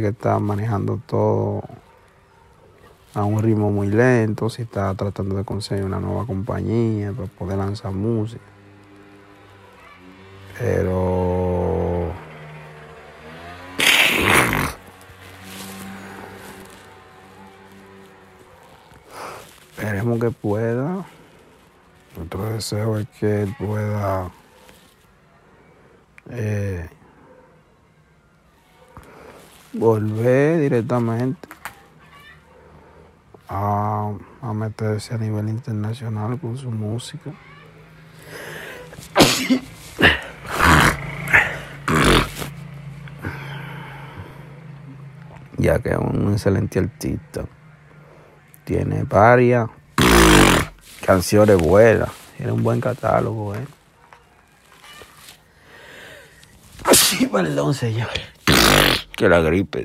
que está manejando todo a un ritmo muy lento, si está tratando de conseguir una nueva compañía para poder lanzar música. Pero esperemos que pueda. Nuestro deseo es que él pueda eh, volver directamente a, a meterse a nivel internacional con su música. ya que es un excelente artista. Tiene varias canciones buenas. Tiene un buen catálogo, ¿eh? Perdón, señor. Que la gripe.